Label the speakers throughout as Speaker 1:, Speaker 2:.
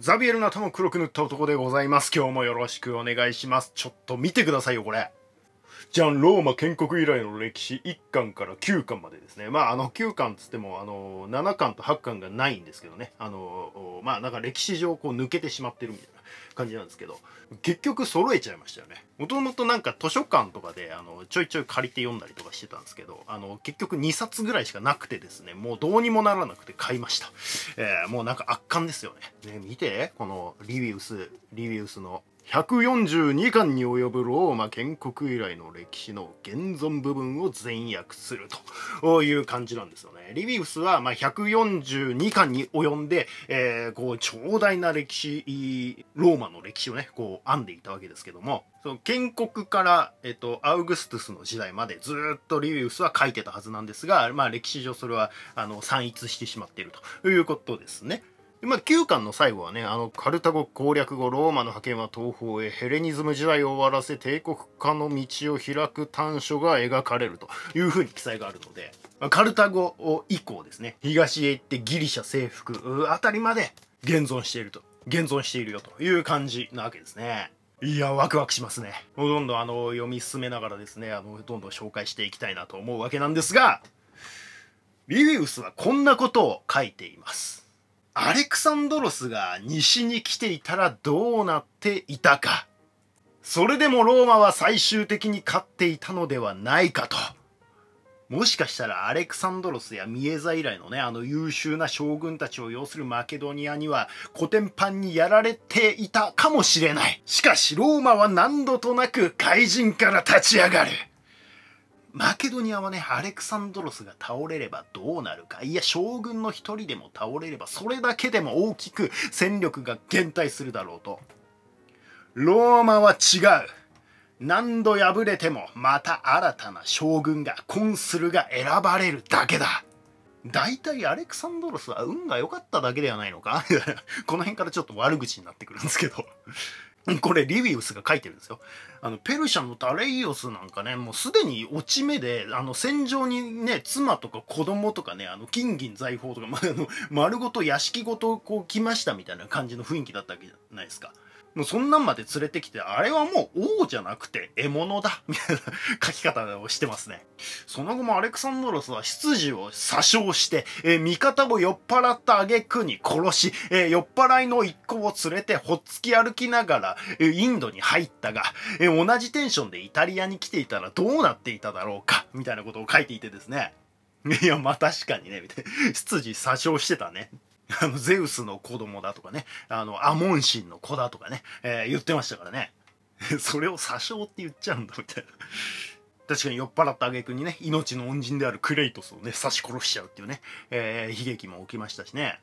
Speaker 1: ザビエルの頭を黒く塗った男でございます。今日もよろしくお願いします。ちょっと見てくださいよ、これ。じゃん、ローマ建国以来の歴史1巻から9巻までですね。まあ、あの、9巻つっても、あの、7巻と8巻がないんですけどね。あの、まあ、なんか歴史上こう抜けてしまってるみたいな感じなんですけど、結局揃えちゃいましたよね。もともとなんか図書館とかで、あの、ちょいちょい借りて読んだりとかしてたんですけど、あの、結局2冊ぐらいしかなくてですね、もうどうにもならなくて買いました。えーもうなんか圧巻ですよね。ね、見て、このリビウス、リビウスの142巻に及ぶローマ建国以来の歴史の現存部分を全訳するという感じなんですよね。リビウスはまあ142巻に及んで、えーこう長大な歴史、ローマの歴史をね、こう編んでいたわけですけども、その建国から、えっと、アウグストゥスの時代までずっとリビウスは書いてたはずなんですが、まあ歴史上それはあの散逸してしまっているということですね。まあ、9巻の最後はね、あの、カルタゴ攻略後、ローマの覇権は東方へ、ヘレニズム時代を終わらせ、帝国化の道を開く短所が描かれるというふうに記載があるので、まあカルタゴ以降ですね、東へ行ってギリシャ征服あたりまで現存していると、現存しているよという感じなわけですね。いや、ワクワクしますね。もうどんどんあの、読み進めながらですね、あの、どんどん紹介していきたいなと思うわけなんですが、リビウスはこんなことを書いています。アレクサンドロスが西に来ていたらどうなっていたか。それでもローマは最終的に勝っていたのではないかと。もしかしたらアレクサンドロスやミエザ以来のね、あの優秀な将軍たちを要するマケドニアにはコテンパンにやられていたかもしれない。しかしローマは何度となく怪人から立ち上がる。マケドニアはね、アレクサンドロスが倒れればどうなるか。いや、将軍の一人でも倒れれば、それだけでも大きく戦力が減退するだろうと。ローマは違う。何度敗れても、また新たな将軍が、コンスルが選ばれるだけだ。大体アレクサンドロスは運が良かっただけではないのか？この辺からちょっと悪口になってくるんですけど。これリビウスが書いてるんですよ。あのペルシャのダレイオスなんかねもうすでに落ち目であの戦場にね妻とか子供とかねあの金銀財宝とか、まあ、あの丸ごと屋敷ごとこう来ましたみたいな感じの雰囲気だったわけじゃないですか。もうそんなんまで連れてきてあれはもう王じゃなくて獲物だみたいな書き方をしてますね。その後もアレクサンドロスは執事を詐称して、えー味方を酔っ払った挙句に殺し、えー酔っ払いの一行を連れてほっつき歩きながら、えーインドに入ったが、えー同じテンションでイタリアに来ていたらどうなっていただろうかみたいなことを書いていてですね。いや、ま確かにね、みたいな。執事詐称してたね。あの、ゼウスの子供だとかね、あの、アモン神の子だとかね、えー言ってましたからね。それを詐称って言っちゃうんだ、みたいな。確かに酔っ払った挙句にね、命の恩人であるクレイトスをね、刺し殺しちゃうっていうね、えー悲劇も起きましたしね。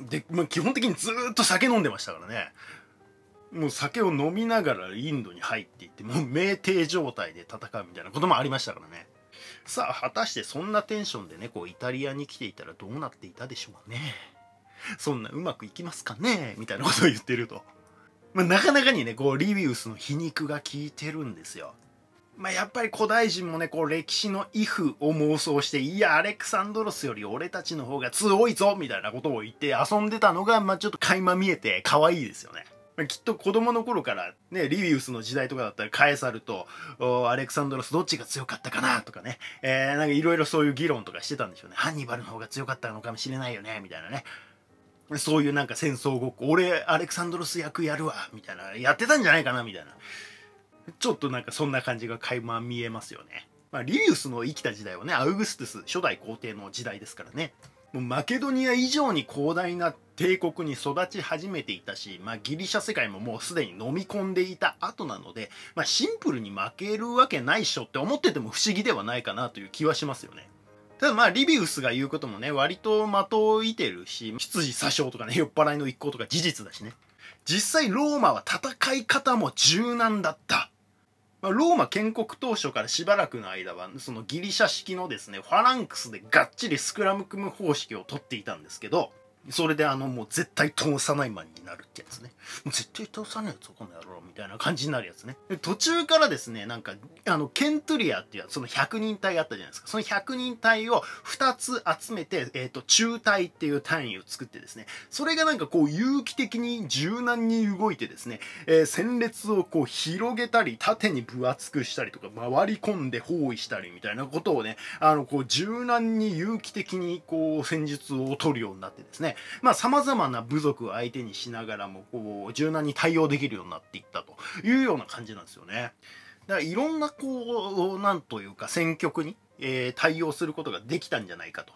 Speaker 1: で、まあ、基本的にずーっと酒飲んでましたからね。もう酒を飲みながらインドに入っていって、もう酩酊状態で戦うみたいなこともありましたからね。さあ、果たしてそんなテンションでね、こう、イタリアに来ていたらどうなっていたでしょうね。そんなうまくいきますかね？みたいなことを言ってると。まあ、なかなかにね、こう、リビウスの皮肉が効いてるんですよ。まあ、やっぱり古代人もね、こう、歴史のイフを妄想して、いや、アレクサンドロスより俺たちの方が強いぞみたいなことを言って遊んでたのが、まあ、ちょっと垣間見えて可愛いですよね。きっと子供の頃からね、リビウスの時代とかだったらカエサルとアレクサンドロスどっちが強かったかな？とかね、えー、なんかいろいろそういう議論とかしてたんでしょうね。ハンニバルの方が強かったのかもしれないよね、みたいなね。そういうなんか戦争ごっこ、俺アレクサンドロス役やるわ、みたいな、やってたんじゃないかな、みたいな。ちょっとなんかそんな感じが垣間見えますよね。まあ、リビウスの生きた時代はね、アウグストゥス初代皇帝の時代ですからね。もうマケドニア以上に広大な帝国に育ち始めていたし、まあ、ギリシャ世界ももうすでに飲み込んでいた後なので、まあ、シンプルに負けるわけないっしょって思ってても不思議ではないかなという気はしますよね。ただまあリビウスが言うこともね割と的を射てるし執事詐称とかね酔っ払いの一行とか事実だしね。実際ローマは戦い方も柔軟だった。まあ、ローマ建国当初からしばらくの間はそのギリシャ式のですねファランクスでがっちりスクラム組む方式をとっていたんですけどそれであのもう絶対通さないマンになるってやつね。絶対倒さねえぞこの野郎みたいな感じになるやつね。で途中からですねなんかあのケントリアっていうその100人隊あったじゃないですか。その100人隊を2つ集めて、えーと、中隊っていう単位を作ってですね。それがなんかこう有機的に柔軟に動いてですね、えー、戦列をこう広げたり縦に分厚くしたりとか回り込んで包囲したりみたいなことをねあのこう柔軟に有機的にこう戦術を取るようになってですね。まあ様々な部族を相手にしながらもこう柔軟に対応できるようになっていったというような感じなんですよね。だからいろんなこうなんというか戦局に、えー、対応することができたんじゃないかと。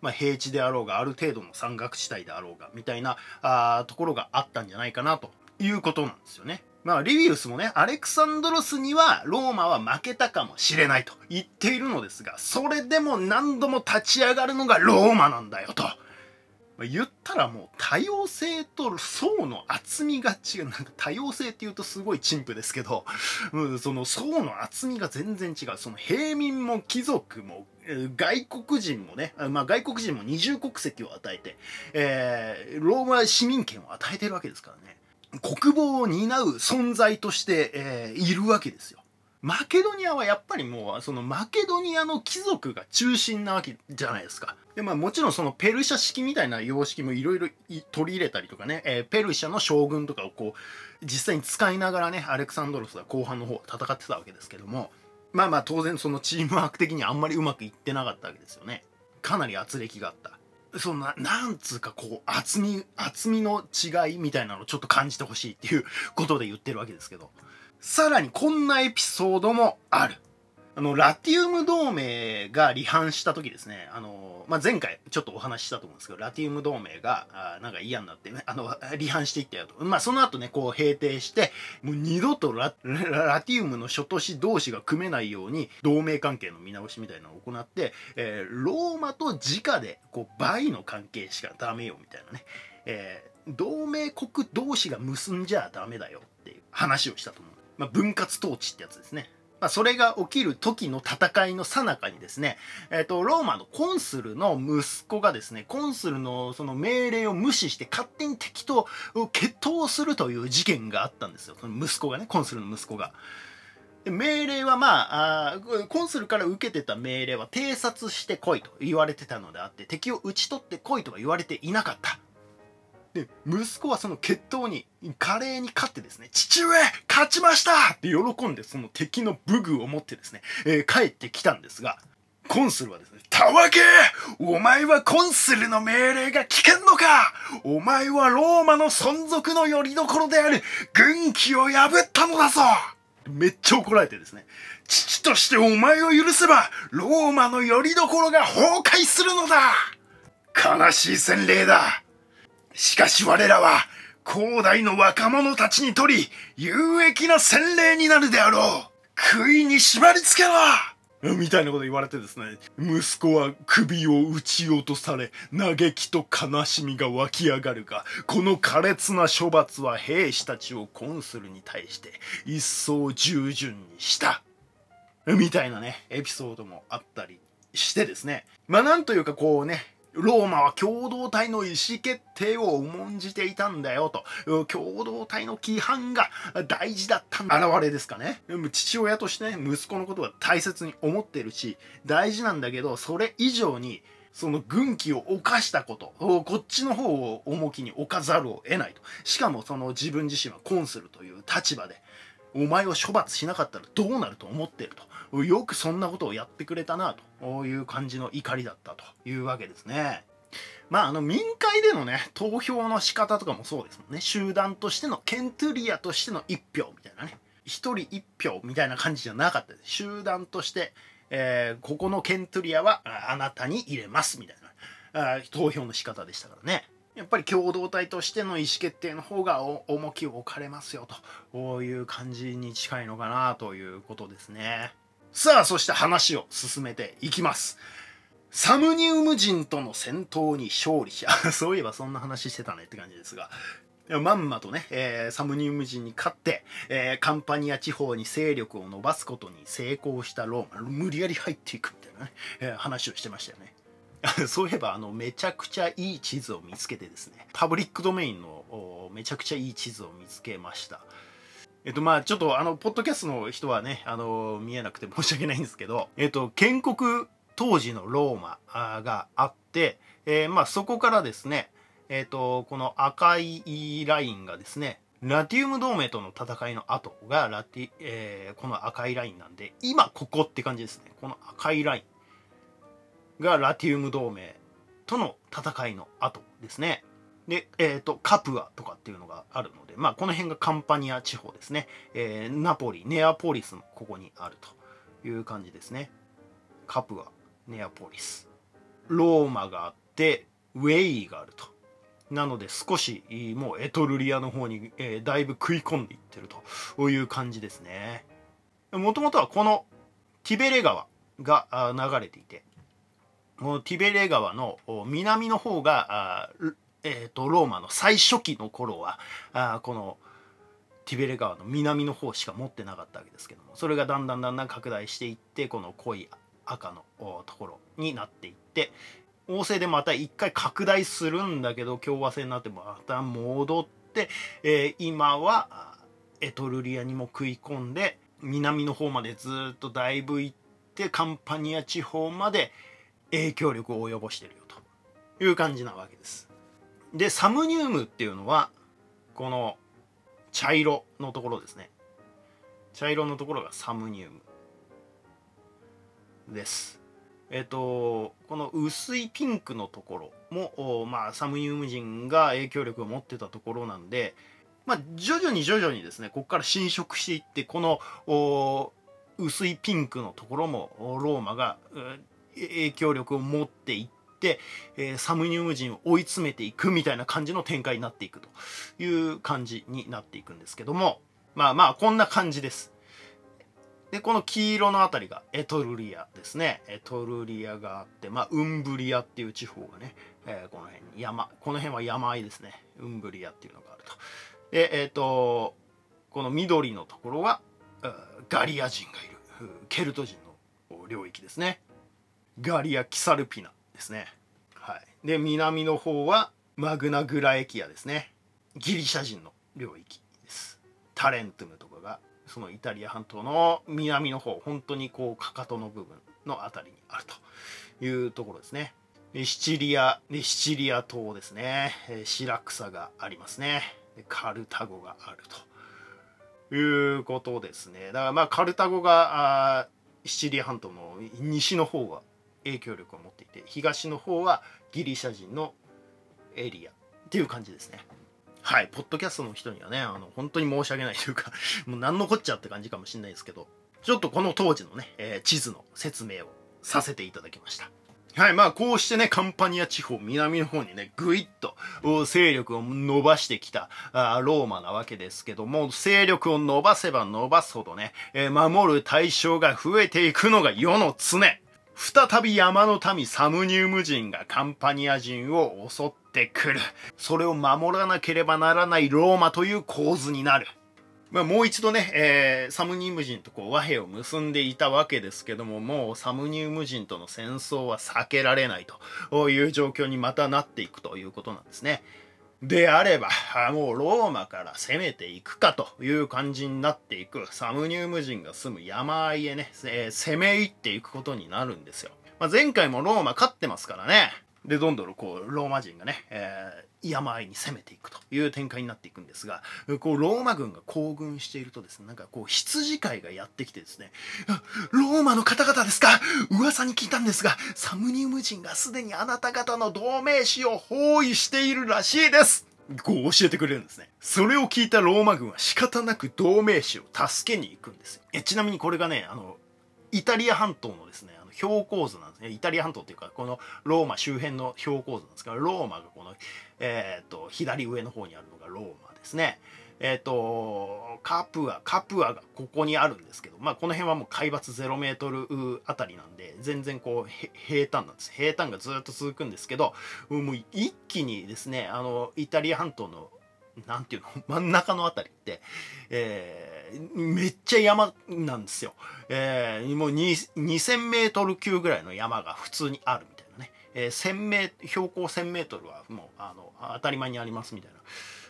Speaker 1: まあ、平地であろうがある程度の山岳地帯であろうがみたいなあところがあったんじゃないかなということなんですよね。まあ、リビウスもね、アレクサンドロスにはローマは負けたかもしれないと言っているのですが、それでも何度も立ち上がるのがローマなんだよと。ま、言ったらもう多様性と層の厚みが違う。なんか多様性って言うとすごい陳腐ですけど、うん、その層の厚みが全然違う。その平民も貴族も外国人もね、まあ、外国人も二重国籍を与えて、えー、ローマ市民権を与えてるわけですからね。国防を担う存在として、えー、いるわけですよ。マケドニアはやっぱりもう、そのマケドニアの貴族が中心なわけじゃないですか。で、まあもちろんそのペルシャ式みたいな様式もいろいろ取り入れたりとかね、えー、ペルシャの将軍とかをこう、実際に使いながらね、アレクサンドロスは後半の方戦ってたわけですけども、まあまあ当然そのチームワーク的にあんまりうまくいってなかったわけですよね。かなり圧力があった。そんな、なんつうかこう、厚み、厚みの違いみたいなのをちょっと感じてほしいっていうことで言ってるわけですけど。さらにこんなエピソードもある。あの、ラティウム同盟が離反した時ですね、あの、まあ、前回ちょっとお話ししたと思うんですけど、ラティウム同盟が、あなんか嫌になってね、あの、離反していったよと。まあ、その後ね、こう閉廷して、もう二度とラティウムの諸都市同士が組めないように、同盟関係の見直しみたいなのを行って、えー、ローマと直で、こう、倍の関係しかダメよ、みたいなね。えー、同盟国同士が結んじゃダメだよっていう話をしたと思う。まあ、分割統治ってやつですね。まあ、それが起きる時の戦いの最中にですね、えっ、ー、と、ローマのコンスルの息子がですね、コンスルのその命令を無視して勝手に敵と決闘するという事件があったんですよ。その息子がね、コンスルの息子が。命令はまああ、コンスルから受けてた命令は偵察してこいと言われてたのであって、敵を討ち取ってこいとは言われていなかった。で、息子はその決闘に華麗に勝ってですね、父上勝ちました！って喜んでその敵の武具を持ってですね、えー、帰ってきたんですが、コンスルはですね、たわけお前はコンスルの命令が聞けんのかお前はローマの存続の拠り所である軍旗を破ったのだぞ！めっちゃ怒られてですね、父としてお前を許せば、ローマの拠り所が崩壊するのだ悲しい洗礼だ！しかし我らは、広大の若者たちにとり、有益な洗礼になるであろう。杭に縛り付けろみたいなこと言われてですね、息子は首を撃ち落とされ、嘆きと悲しみが湧き上がるが、この苛烈な処罰は兵士たちをコンスルに対して一層従順にした。みたいなね、エピソードもあったりしてですね。まあなんというかこうね、ローマは共同体の意思決定を重んじていたんだよと。共同体の規範が大事だった現れですかね。父親としてね、息子のことは大切に思ってるし、大事なんだけど、それ以上に、その軍旗を犯したこと、こっちの方を重きに置かざるを得ないと。しかもその自分自身はコンスルという立場で、お前を処罰しなかったらどうなると思ってると。よくそんなことをやってくれたなと。いう感じの怒りだったというわけですね。まあ、あの民会でのね投票の仕方とかもそうですもんね。集団としてのケントゥリアとしての1票みたいなね。1人1票みたいな感じじゃなかったです。集団として、えー、ここのケントゥリアはあなたに入れますみたいな。あ投票の仕方でしたからね。やっぱり共同体としての意思決定の方が重きを置かれますよと。いう感じに近いのかなということですね。さあ、そして話を進めていきます。サムニウム人との戦闘に勝利し、そういえばそんな話してたねって感じですが、まんまとね、えー、サムニウム人に勝って、えー、カンパニア地方に勢力を伸ばすことに成功したローマ、無理やり入っていくみたいなね、えー、話をしてましたよね。そういえばあのめちゃくちゃいい地図を見つけてですねパブリックドメインのめちゃくちゃいい地図を見つけましたえっとまあちょっとあのポッドキャストの人はねあの見えなくて申し訳ないんですけどえっと建国当時のローマがあって、えー、まあそこからですねえっとこの赤いラインがですねラティウム同盟との戦いの後がラティ、えー、この赤いラインなんで今ここって感じですね。この赤いラインがラティウム同盟との戦いの後ですね。で、えっ、ー、と、カプアとかっていうのがあるので、まあ、この辺がカンパニア地方ですね。えー、ナポリ、ネアポリスもここにあるという感じですね。カプア、ネアポリス。ローマがあって、ウェイがあると。なので少しもうエトルリアの方に、えー、だいぶ食い込んでいってるという感じですね。もともとはこのティベレ川が流れていて、このティベレ川の南の方がえーと、ローマの最初期の頃はあこのティベレ川の南の方しか持ってなかったわけですけどもそれがだんだんだんだん拡大していってこの濃い赤のところになっていって王政でまた一回拡大するんだけど共和制になってまた戻って、えー、今はエトルリアにも食い込んで南の方までずっとだいぶ行ってカンパニア地方まで影響力を及ぼしてるよという感じなわけです。でサムニウムっていうのはこの茶色のところですね。茶色のところがサムニウムです。えっ、とこの薄いピンクのところもまあサムニウム人が影響力を持ってたところなんでまあ徐々に徐々にですねここから侵食していってこの薄いピンクのところもローマが影響力を持っていって、えー、サムニウム人を追い詰めていくみたいな感じの展開になっていくという感じになっていくんですけども、まあまあこんな感じです。で、この黄色の辺りがエトルリアですね。エトルリアがあって、まあ、ウンブリアっていう地方がね、えー、この辺に山、この辺は山あいですね。ウンブリアっていうのがあると。で、えっ、ー、と、この緑のところは、ガリア人がいる、ケルト人の領域ですね。ガリア・キサルピナですね。はい、で南の方はマグナグラエキアですね。ギリシャ人の領域です。タレントゥムとかがそのイタリア半島の南の方本当にこうかかとの部分の辺りにあるというところですね。シチリアシチリア島ですね。白草がありますね。カルタゴがあるということですね。だからまあカルタゴがシチリア半島の西の方が影響力を持っていて東の方はギリシャ人のエリアっていう感じですねはいポッドキャストの人にはねあの本当に申し訳ないというか もう何のこっちゃって感じかもしれないですけどちょっとこの当時のね、えー、地図の説明をさせていただきましたはい。まあ、こうしてね、カンパニア地方、南の方にね、ぐいっと勢力を伸ばしてきたあローマなわけですけども、勢力を伸ばせば伸ばすほどね、えー、守る対象が増えていくのが世の常。再び山の民サムニウム人がカンパニア人を襲ってくる。それを守らなければならないローマという構図になる。まあ、もう一度ね、えー、サムニウム人とこう和平を結んでいたわけですけども、もうサムニウム人との戦争は避けられないという状況にまたなっていくということなんですね。であれば、もうローマから攻めていくかという感じになっていく、サムニウム人が住む山あいへね、えー、攻め入っていくことになるんですよ。まあ、前回もローマ勝ってますからね。で、どんどんこう、ローマ人がね、えー、山あいに攻めていくという展開になっていくんですが、こう、ローマ軍が行軍しているとですね、なんかこう、羊飼いがやってきてですね、ローマの方々ですか？噂に聞いたんですが、サムニウム人がすでにあなた方の同盟士を包囲しているらしいですこう教えてくれるんですね。それを聞いたローマ軍は仕方なく同盟士を助けに行くんですよ。えちなみにこれがね、あの、イタリア半島のですね、標高図なんですね。イタリア半島っていうか、このローマ周辺の標高図なんですから、ローマがこの、えっ、と、左上の方にあるのがローマですね。えっ、ー、と、カプア、カプアがここにあるんですけど、まあこの辺はもう海抜0メートルあたりなんで、全然こう平坦なんです。平坦がずっと続くんですけど、もう一気にですね、あの、イタリア半島のなんていうの？真ん中のあたりって、えー、めっちゃ山なんですよ。えー、もう2000メートル級ぐらいの山が普通にあるみたいなね、えー、1000メ標高 1000m はもうあの当たり前にありますみたいな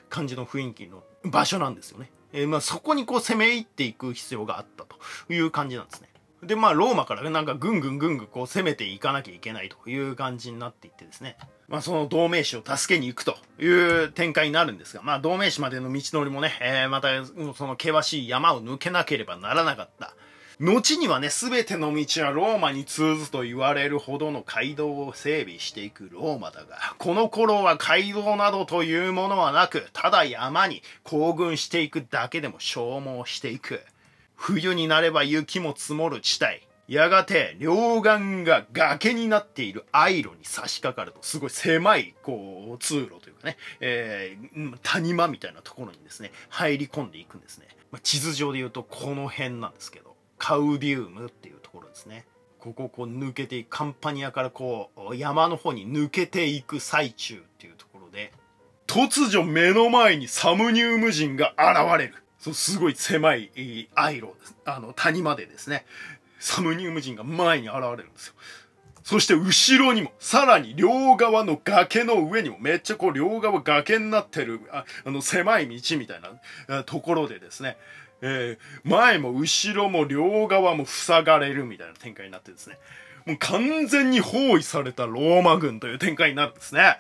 Speaker 1: 感じの雰囲気の場所なんですよね。えー、まあ、そこにこう攻め入っていく必要があったという感じなんですね。で、まあ、ローマからなんかぐんぐんぐんぐんこう攻めていかなきゃいけないという感じになっていってですね。まあ、その同盟士を助けに行くという展開になるんですが、まあ、同盟士までの道のりもね、えー、また、その険しい山を抜けなければならなかった。後にはね、すべての道はローマに通ずと言われるほどの街道を整備していくローマだが、この頃は街道などというものはなく、ただ山に行軍していくだけでも消耗していく。冬になれば雪も積もる地帯。やがて両岸が崖になっているアイロに差し掛かると、すごい狭い、こう、通路というかね、えー、谷間みたいなところにですね、入り込んでいくんですね。まあ、地図上で言うとこの辺なんですけど、カウディウムっていうところですね。ここをこう抜けていく、カンパニアからこう、山の方に抜けていく最中っていうところで、突如目の前にサムニウム人が現れる。そうすごい狭いアイロあの谷までですねサムニウム人が前に現れるんですよそして後ろにも、さらに両側の崖の上にも、めっちゃこう両側崖になってる、ああの狭い道みたいなところでですね、えー、前も後ろも両側も塞がれるみたいな展開になってですね、もう完全に包囲されたローマ軍という展開になるんですね。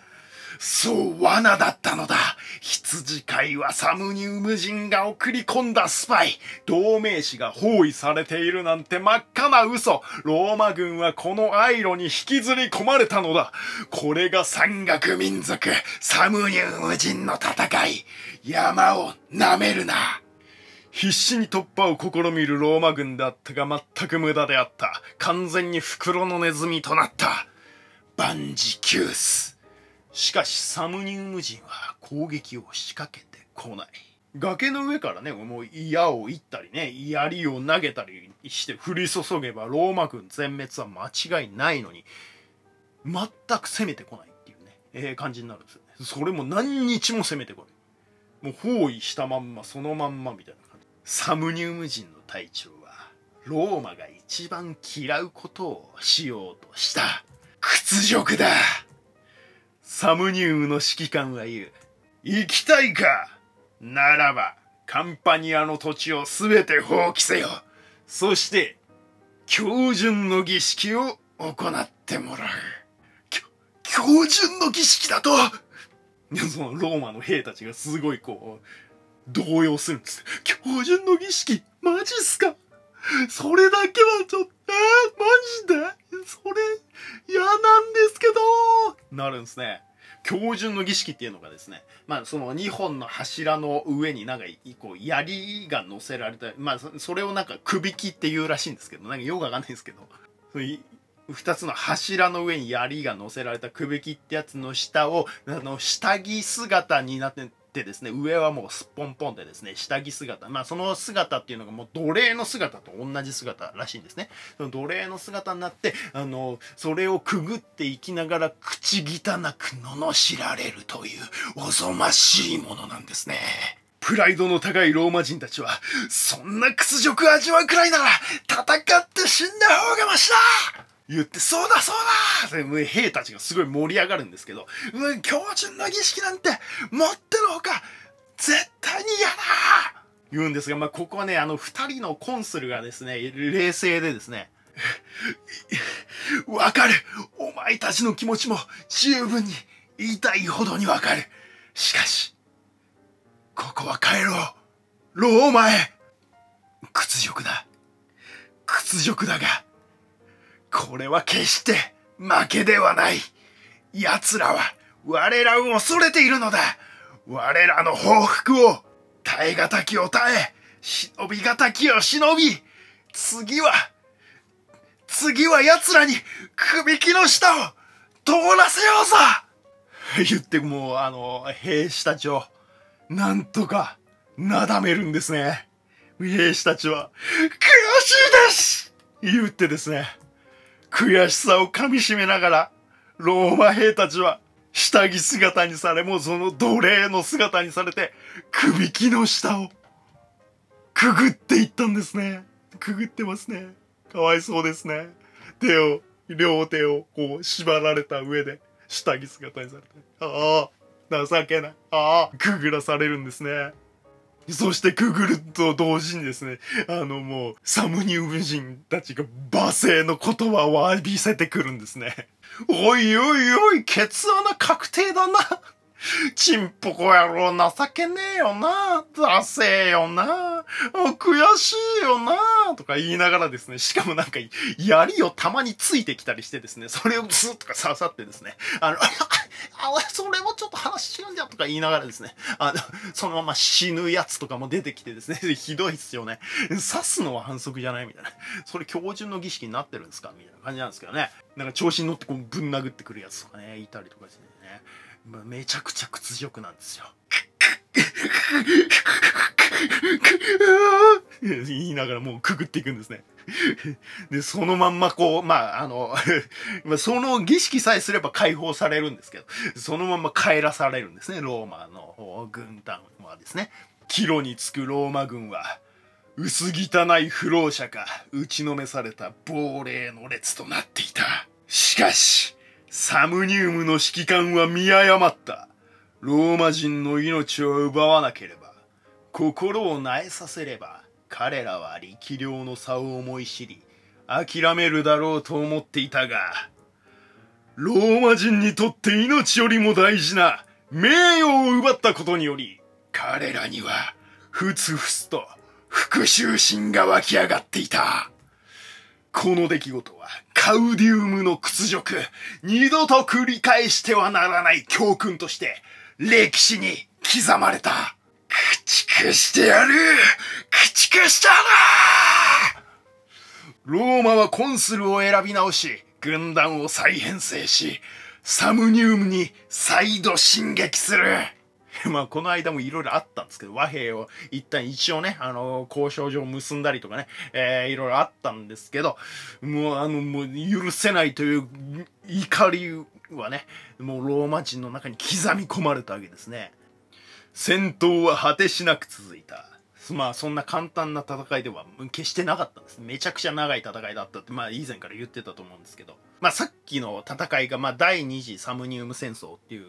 Speaker 1: そう、罠だったのだ。羊飼いはサムニウム人が送り込んだスパイ。同盟士が包囲されているなんて真っ赤な嘘。ローマ軍はこのアイロに引きずり込まれたのだ。これが山岳民族、サムニウム人の戦い。山を舐めるな。必死に突破を試みるローマ軍であったが全く無駄であった。完全に袋のネズミとなった。バンジキュース。しかしサムニウム人は攻撃を仕掛けてこない。崖の上からねもう矢を射ったりね槍を投げたりして降り注げばローマ軍全滅は間違いないのに全く攻めてこないっていうね、えー、感じになるんですよね。それも何日も攻めてこない。もう包囲したまんまそのまんまみたいな感じ。サムニウム人の隊長はローマが一番嫌うことをしようとした屈辱だ。サムニウムの指揮官は言う。行きたいか？ならば、カンパニアの土地をすべて放棄せよ。そして、標準の儀式を行ってもらう。標準の儀式だと？そのローマの兵たちがすごいこう、動揺するんです。標準の儀式マジっすか？それだけはちょっと、えー、マジで？それ、嫌なんですけど。なるんですね。標準の儀式っていうのがですね、まあその2本の柱の上になんかこう槍が乗せられた、まあそれをなんか首切って言うらしいんですけど、なんかよくわかんないんですけど、2つの柱の上に槍が乗せられた首切ってやつの下を、あの下着姿になってでですね、上はもうすっぽんぽんでですね、下着姿。まあその姿っていうのがもう奴隷の姿と同じ姿らしいんですね。その奴隷の姿になって、あの、それをくぐっていきながら口汚く罵られるというおぞましいものなんですね。プライドの高いローマ人たちは、そんな屈辱味わうくらいなら、戦って死んだ方がマシだ言って、そうだそうだって兵たちがすごい盛り上がるんですけど、うん、標準の儀式なんて持ってるほか絶対に嫌だ言うんですが、まあ、ここはね、あの、二人のコンスルがですね、冷静でですね、わかる。お前たちの気持ちも十分に言いたいほどにわかる。しかし、ここは帰ろう。ローマへ。屈辱だ。屈辱だが、これは決して負けではない。奴らは我らを恐れているのだ。我らの報復を耐え難きを耐え、忍び難きを忍び、次は、次は奴らに首輝の下を通らせようぞ言ってもう、あの、兵士たちを、なんとか、なだめるんですね。兵士たちは、悔しいです言ってですね。悔しさをかみしめながら、ローマ兵たちは下着姿にされ、もうその奴隷の姿にされて、首輝の下をくぐっていったんですね。くぐってますね。かわいそうですね。手を両手をこう縛られた上で下着姿にされてああ情けないああくぐらされるんですねそしてくぐると同時にですね、あのもう、サムニウム人たちが罵声の言葉を浴びせてくるんですね。おいおいおい、ケツ穴確定だな。ちんぽこ野郎情けねえよな。ダセえよな。悔しいよな。とか言いながらですね、しかもなんか、槍をたまについてきたりしてですね、それをスッとか刺さってですね、あの、あ、それもちょっと話違うんだとか言いながらですね、あの、そのまま死ぬやつとかも出てきてですね、ひどいっすよね。刺すのは反則じゃないみたいな。それ標準の儀式になってるんですかみたいな感じなんですけどね。なんか調子に乗ってこうぶん殴ってくるやつとかね、いたりとかですね。めちゃくちゃ屈辱なんですよ。言いながらもうくぐっていくんですね。で、そのまんまこう、まあ、あの、その儀式さえすれば解放されるんですけど、そのまま帰らされるんですね、ローマの軍団はですね。帰路につくローマ軍は、薄汚い不老者か打ちのめされた亡霊の列となっていた。しかし、サムニウムの指揮官は見誤った。ローマ人の命を奪わなければ、心を萎えさせれば、彼らは力量の差を思い知り、諦めるだろうと思っていたが、ローマ人にとって命よりも大事な名誉を奪ったことにより、彼らには、ふつふつと復讐心が湧き上がっていた。この出来事はカウディウムの屈辱、二度と繰り返してはならない教訓として歴史に刻まれた。駆逐してやる駆逐したなローマはコンスルを選び直し、軍団を再編成し、サムニウムに再度進撃する。まあ、この間もいろいろあったんですけど、和平を一旦一応ね、あの交渉上結んだりとかね、えー、いろいろあったんですけど、もう、あの、もう許せないという怒りはね、もうローマ人の中に刻み込まれたわけですね。戦闘は果てしなく続いた。まあそんな簡単な戦いでは決してなかったんです。めちゃくちゃ長い戦いだったって、まあ以前から言ってたと思うんですけど。まあさっきの戦いが、まあ第二次サムニウム戦争っていう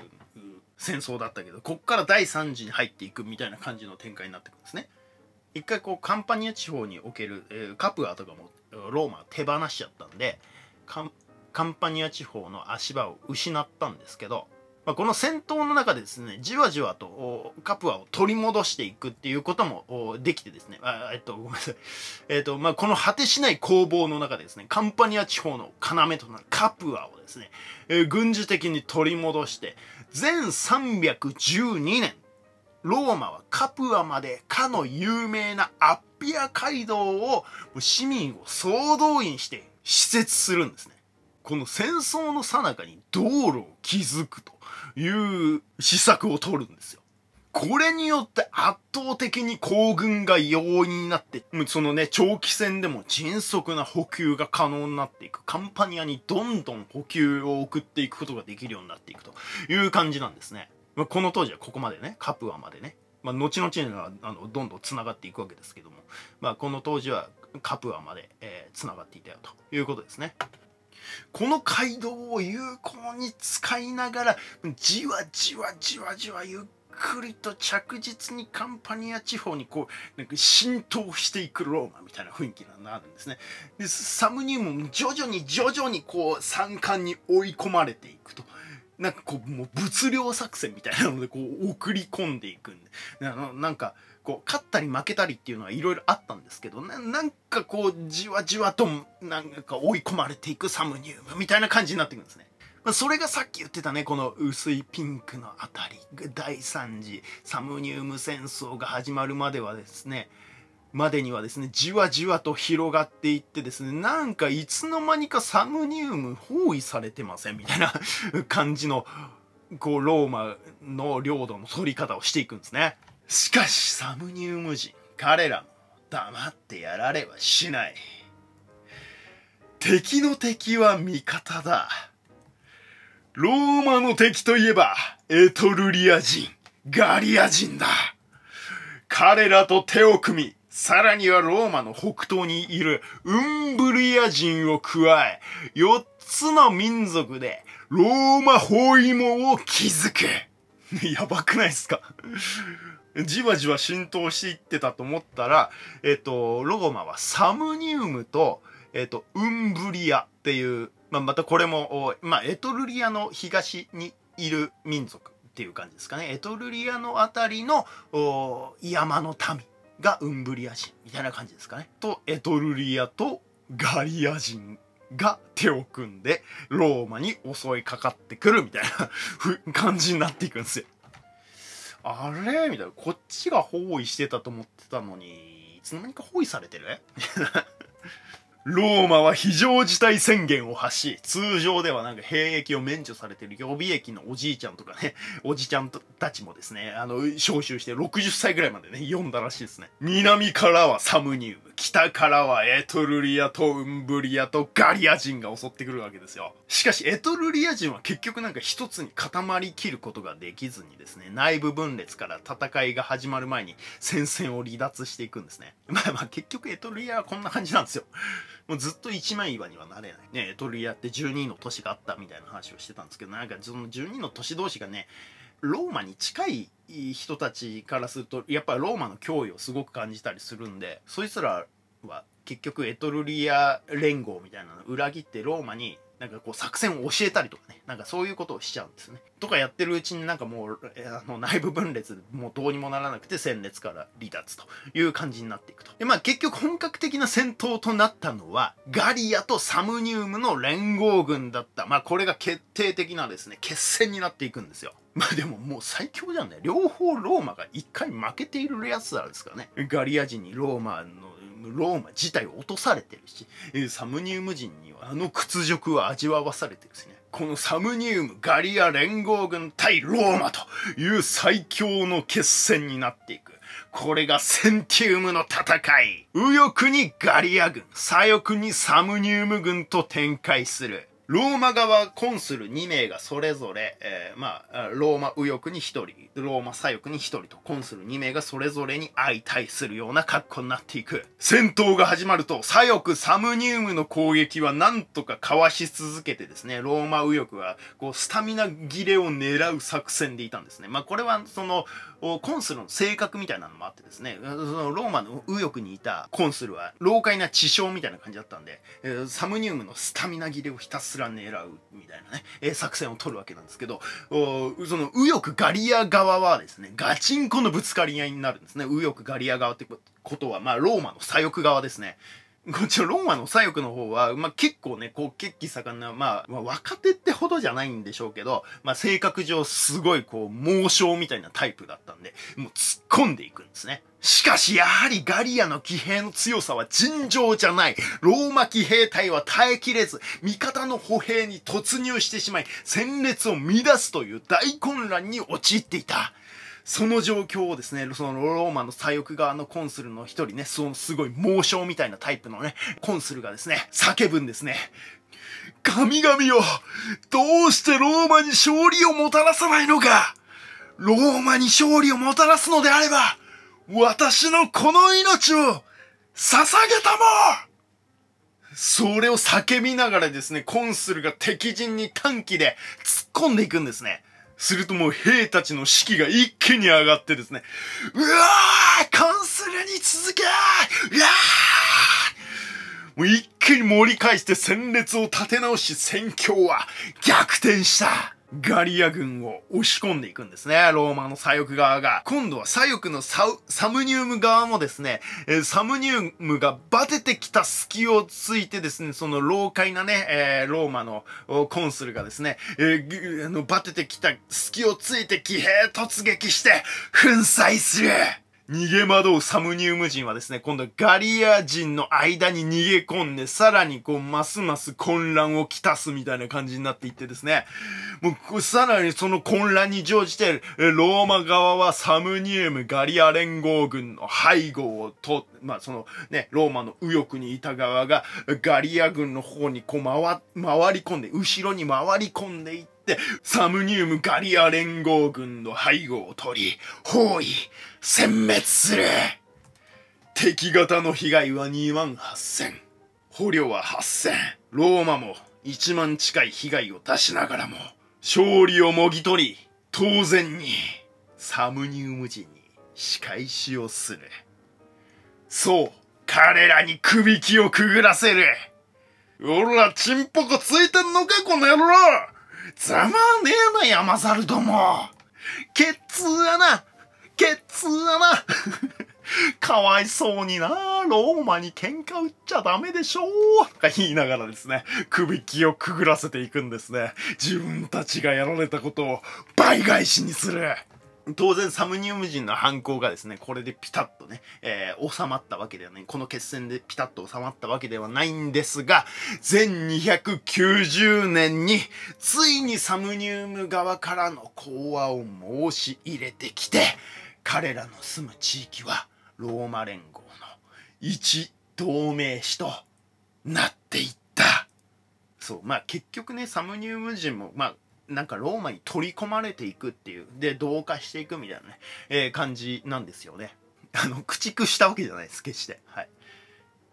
Speaker 1: 戦争だったけど、こっから第3次に入っていくみたいな感じの展開になってくるんですね。一回こうカンパニア地方における、えー、カプアとかもローマ手放しちゃったんでカンパニア地方の足場を失ったんですけどまあ、この戦闘の中でですね、じわじわとカプアを取り戻していくっていうこともできてですね、あえっと、ごめんなさい。えっと、まあ、この果てしない攻防の中でですね、カンパニア地方の要となるカプアをですね、えー、軍事的に取り戻して、全312年、ローマはカプアまでかの有名なアッピア街道を市民を総動員して施設するんですね。この戦争の最中に道路を築くという施策を取るんですよ。これによって圧倒的に行軍が容易になって、そのね、長期戦でも迅速な補給が可能になっていく。カンパニアにどんどん補給を送っていくことができるようになっていくという感じなんですね。まあ、この当時はここまでね、カプアまでね、まあ、後々にはあのどんどん繋がっていくわけですけども、まあ、この当時はカプアまで、えー、繋がっていたよということですね。この街道を有効に使いながらじわじわじわじわゆっくりと着実にカンパニア地方にこうなんか浸透していくローマみたいな雰囲気になるんですね。でサムニウムも徐々に徐々にこう山間に追い込まれていくと。なんかこうもう物量作戦みたいなのでこう送り込んでいくんであのなんかこう勝ったり負けたりっていうのはいろいろあったんですけどななんかこうじわじわとなんか追い込まれていくサムニウムみたいな感じになっていくんですね。まあ、それがさっき言ってたねこの薄いピンクのあたり第3次サムニウム戦争が始まるまではですねまでにはですねじわじわと広がっていってですねなんかいつの間にかサムニウム包囲されてません？みたいな 感じのこうローマの領土の取り方をしていくんですね。しかしサムニウム人彼らも黙ってやられはしない。敵の敵は味方だ。ローマの敵といえばエトルリア人ガリア人だ彼らと手を組みさらにはローマの北東にいるウンブリア人を加え、4つの民族でローマ包囲網を築く。やばくないですか？じわじわ浸透していってたと思ったら、えっ、と、ローマはサムニウムと、えっ、と、ウンブリアっていう、まあ、またこれも、まあ、エトルリアの東にいる民族っていう感じですかね。エトルリアのあたりの山の民がウンブリア人みたいな感じですかね。と、エトルリアとガリア人が手を組んでローマに襲いかかってくるみたいな感じになっていくんですよ。あれ？みたいな。こっちが包囲してたと思ってたのに、いつの間にか包囲されてる？ローマは非常事態宣言を発し、通常ではなんか兵役を免除されてる予備役のおじいちゃんとかね、おじちゃんたちもですね、あの、招集して60歳ぐらいまでね、読んだらしいですね。南からはサムニウム、北からはエトルリアとウンブリアとガリア人が襲ってくるわけですよ。しかし、エトルリア人は結局なんか一つに固まりきることができずにですね、内部分裂から戦いが始まる前に戦線を離脱していくんですね。まあまあ結局エトルリアはこんな感じなんですよ。もうずっと一枚岩にはなれない。ね、エトルリアって12の都市があったみたいな話をしてたんですけど、なんかその12の都市同士がね、ローマに近い人たちからすると、やっぱりローマの脅威をすごく感じたりするんで、そいつらは結局エトルリア連合みたいなの裏切ってローマになんかこう作戦を教えたりとかね、なんかそういうことをしちゃうんですね。とかやってるうちになんかもう、あの内部分裂もうどうにもならなくて戦列から離脱という感じになっていくと。で、まあ結局本格的な戦闘となったのは、ガリアとサムニウムの連合軍だった。まあこれが決定的なですね、決戦になっていくんですよ。まあでももう最強じゃんね。両方ローマが一回負けているやつらですからね。ガリア人にローマローマ自体を落とされてるし、サムニウム人にはあの屈辱は味わわされてるしね。このサムニウムガリア連合軍対ローマという最強の決戦になっていく。これがセンティウムの戦い。右翼にガリア軍、左翼にサムニウム軍と展開する。ローマ側コンスル2名がそれぞれ、えー、まあ、ローマ右翼に1人、ローマ左翼に1人と、コンスル2名がそれぞれに相対するような格好になっていく。戦闘が始まると、左翼サムニウムの攻撃はなんとかかわし続けてですね、ローマ右翼は、こう、スタミナ切れを狙う作戦でいたんですね。まあ、これは、その、コンスルの性格みたいなのもあってですね、そのローマの右翼にいたコンスルは、老快な知性みたいな感じだったんで、サムニウムのスタミナ切れをひたすら狙うみたいなね、え作戦を取るわけなんですけど、その右翼ガリア側はですね、ガチンコのぶつかり合いになるんですね。右翼ガリア側ってことは、まあ、ローマの左翼側ですね。こっちのローマの左翼の方は、まあ、結構ね、こう、血気盛んな、まあ、まあ、若手ってほどじゃないんでしょうけど、まあ、性格上すごいこう、猛将みたいなタイプだったんで、もう突っ込んでいくんですね。しかし、やはりガリアの騎兵の強さは尋常じゃない。ローマ騎兵隊は耐えきれず、味方の歩兵に突入してしまい、戦列を乱すという大混乱に陥っていた。その状況をですね、そのローマの左翼側のコンスルの一人ね、そのすごい猛将みたいなタイプのね、コンスルがですね、叫ぶんですね。神々よどうしてローマに勝利をもたらさないのか？ローマに勝利をもたらすのであれば、私のこの命を捧げたもそれを叫びながらですね、コンスルが敵陣に短期で突っ込んでいくんですね。するともう兵たちの士気が一気に上がってですね、うわーカンスルに続けうわーもう一気に盛り返して戦列を立て直し戦況は逆転した。ガリア軍を押し込んでいくんですね。ローマの左翼側が。今度は左翼のサムニウム側もですね、え、サムニウムがバテてきた隙をついてですね、その老快なね、えー、ローマのコンスルがですね、えー、あのバテてきた隙をついて騎兵突撃して粉砕する逃げ惑うサムニウム人はですね、今度はガリア人の間に逃げ込んで、さらにこう、ますます混乱をきたすみたいな感じになっていってですね、もう、さらにその混乱に乗じて、ローマ側はサムニウムガリア連合軍の背後を取って、まあそのね、ローマの右翼にいた側が、ガリア軍の方にこう回、回り込んで、後ろに回り込んでいって、サムニウムガリア連合軍の背後を取り、包囲、殲滅する敵方の被害は2万8000。捕虜は8000。ローマも1万近い被害を出しながらも、勝利をもぎ取り、当然に、サムニウム人に仕返しをする。そう、彼らにくびきをくぐらせる。おら、チンポコついてんのか、この野郎ざまねえな、山猿ども。ケッツー穴ケッツー穴 かわいそうになローマに喧嘩売っちゃダメでしょとか言いながらですね、くびきをくぐらせていくんですね。自分たちがやられたことを倍返しにする。当然サムニウム人の犯行がですね、これでピタッとね、えー、収まったわけではない、この決戦でピタッと収まったわけではないんですが、全290年に、ついにサムニウム側からの講和を申し入れてきて、彼らの住む地域は、ローマ連合の一同盟士となっていった。そう、まあ結局ね、サムニウム人も、まあなんかローマに取り込まれていくっていう、で、同化していくみたいなね、えー、感じなんですよね。あの、駆逐したわけじゃないです、決して。はい。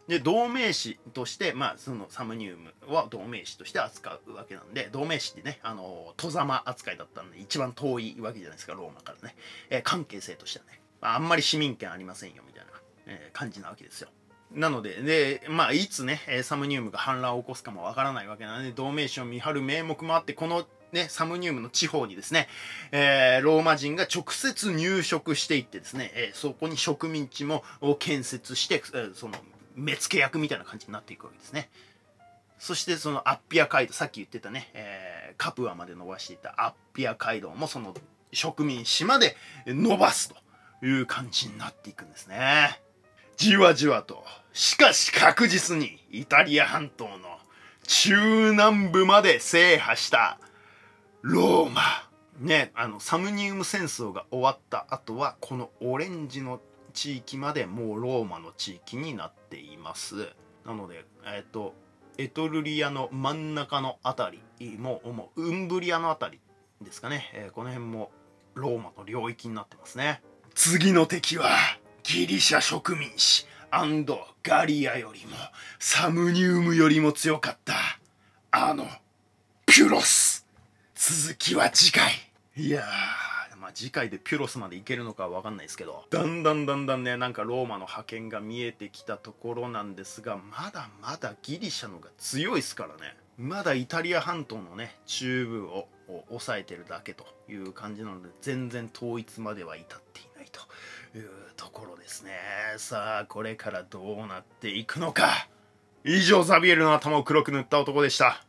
Speaker 1: で、同盟士として、まあ、そのサムニウムは同盟士として扱うわけなんで、同盟士ってね、あの、戸様扱いだったんで、一番遠いわけじゃないですか、ローマからね。えー、関係性としてはね。まあ、あんまり市民権ありませんよ、みたいな、えー、感じなわけですよ。なので、で、まあ、いつね、サムニウムが反乱を起こすかもわからないわけなので、同盟士を見張る名目もあって、このね、サムニウムの地方にですね、えー、ローマ人が直接入植していってですね、えー、そこに植民地も建設して、えー、その、目付け役みたいな感じになっていくわけですね。そしてそのアッピア街道、さっき言ってたね、えー、カプアまで伸ばしていたアッピア街道もその植民地まで伸ばすという感じになっていくんですね。じわじわと、しかし確実にイタリア半島の中南部まで制覇したローマ。ねあのサムニウム戦争が終わった後はこのオレンジの地域までもうローマの地域になっています。なのでえっ、ー、とエトルリアの真ん中の辺りももうウンブリアの辺りですかね、えー、この辺もローマの領域になってますね。次の敵はギリシャ植民地アンドガリアよりもサムニウムよりも強かったあのピュロス。続きは次回。いやーま次回でピュロスまで行けるのかは分かんないですけどだんだんだんだんねなんかローマの覇権が見えてきたところなんですがまだまだギリシャのが強いですからね。まだイタリア半島のね中部を抑えてるだけという感じなので全然統一までは至っていないというところですね。さあこれからどうなっていくのか。以上ザビエルの頭を黒く塗った男でした。